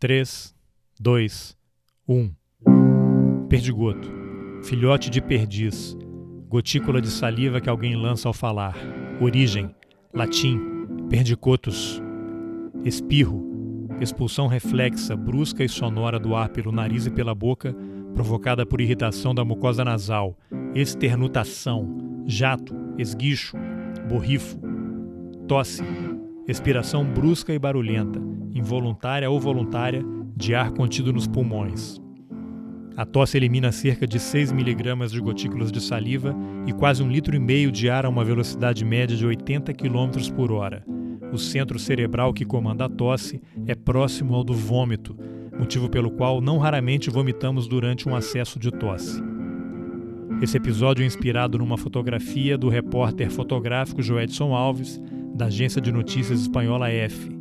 3, 2, 1. Perdigoto. Filhote de perdiz. Gotícula de saliva que alguém lança ao falar. Origem. Latim. Perdicotus. Espirro. Expulsão reflexa, brusca e sonora do ar pelo nariz e pela boca, provocada por irritação da mucosa nasal. Esternutação. Jato. Esguicho. Borrifo. Tosse. Expiração brusca e barulhenta, involuntária ou voluntária, de ar contido nos pulmões. A tosse elimina cerca de 6 mg de gotículas de saliva e quase um litro e meio de ar a uma velocidade média de 80 km por hora. O centro cerebral que comanda a tosse é próximo ao do vômito, motivo pelo qual não raramente vomitamos durante um acesso de tosse. Esse episódio é inspirado numa fotografia do repórter fotográfico Joedson Alves, da agência de notícias espanhola F.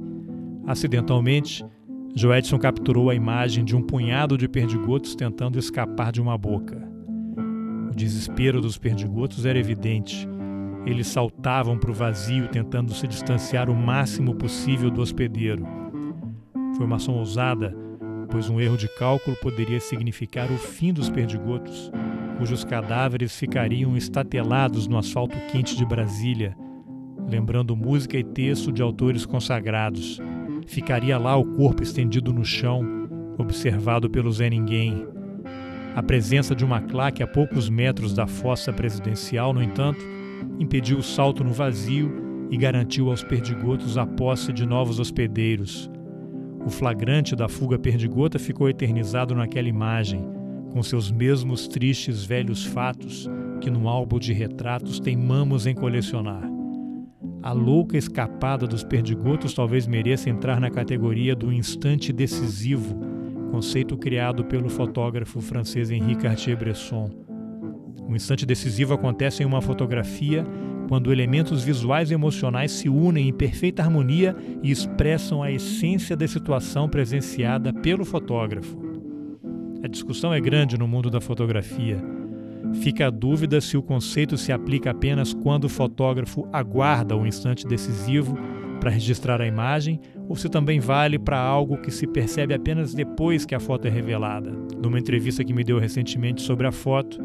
Acidentalmente, Joedson capturou a imagem de um punhado de perdigotos tentando escapar de uma boca. O desespero dos perdigotos era evidente. Eles saltavam para o vazio tentando se distanciar o máximo possível do hospedeiro. Foi uma ação ousada, pois um erro de cálculo poderia significar o fim dos perdigotos, cujos cadáveres ficariam estatelados no asfalto quente de Brasília lembrando música e texto de autores consagrados. Ficaria lá o corpo estendido no chão, observado pelo Zé Ninguém. A presença de uma claque a poucos metros da fossa presidencial, no entanto, impediu o salto no vazio e garantiu aos perdigotos a posse de novos hospedeiros. O flagrante da fuga perdigota ficou eternizado naquela imagem, com seus mesmos tristes velhos fatos que no álbum de retratos teimamos em colecionar. A louca escapada dos perdigotos talvez mereça entrar na categoria do instante decisivo, conceito criado pelo fotógrafo francês Henri Cartier-Bresson. O instante decisivo acontece em uma fotografia quando elementos visuais e emocionais se unem em perfeita harmonia e expressam a essência da situação presenciada pelo fotógrafo. A discussão é grande no mundo da fotografia Fica a dúvida se o conceito se aplica apenas quando o fotógrafo aguarda o instante decisivo para registrar a imagem ou se também vale para algo que se percebe apenas depois que a foto é revelada. Numa entrevista que me deu recentemente sobre a foto,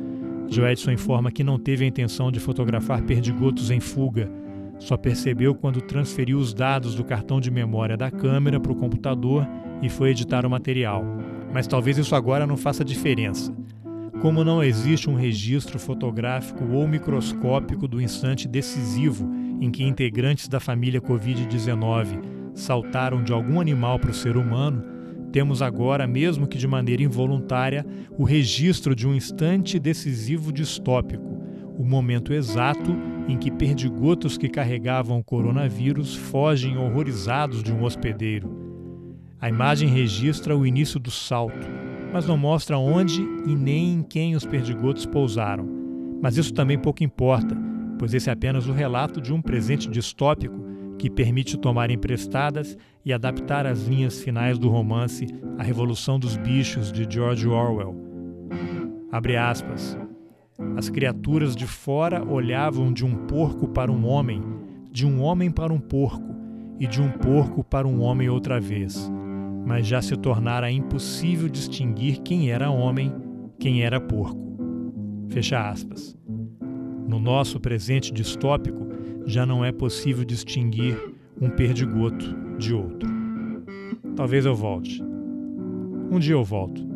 Joedson informa que não teve a intenção de fotografar perdigotos em fuga, só percebeu quando transferiu os dados do cartão de memória da câmera para o computador e foi editar o material. Mas talvez isso agora não faça diferença. Como não existe um registro fotográfico ou microscópico do instante decisivo em que integrantes da família Covid-19 saltaram de algum animal para o ser humano, temos agora, mesmo que de maneira involuntária, o registro de um instante decisivo distópico, o momento exato em que perdigotos que carregavam o coronavírus fogem horrorizados de um hospedeiro. A imagem registra o início do salto mas não mostra onde e nem em quem os perdigotos pousaram. Mas isso também pouco importa, pois esse é apenas o relato de um presente distópico que permite tomar emprestadas e adaptar as linhas finais do romance A Revolução dos Bichos de George Orwell. Abre aspas. As criaturas de fora olhavam de um porco para um homem, de um homem para um porco, e de um porco para um homem outra vez mas já se tornara impossível distinguir quem era homem, quem era porco. Fecha aspas. No nosso presente distópico, já não é possível distinguir um perdigoto de outro. Talvez eu volte. Um dia eu volto.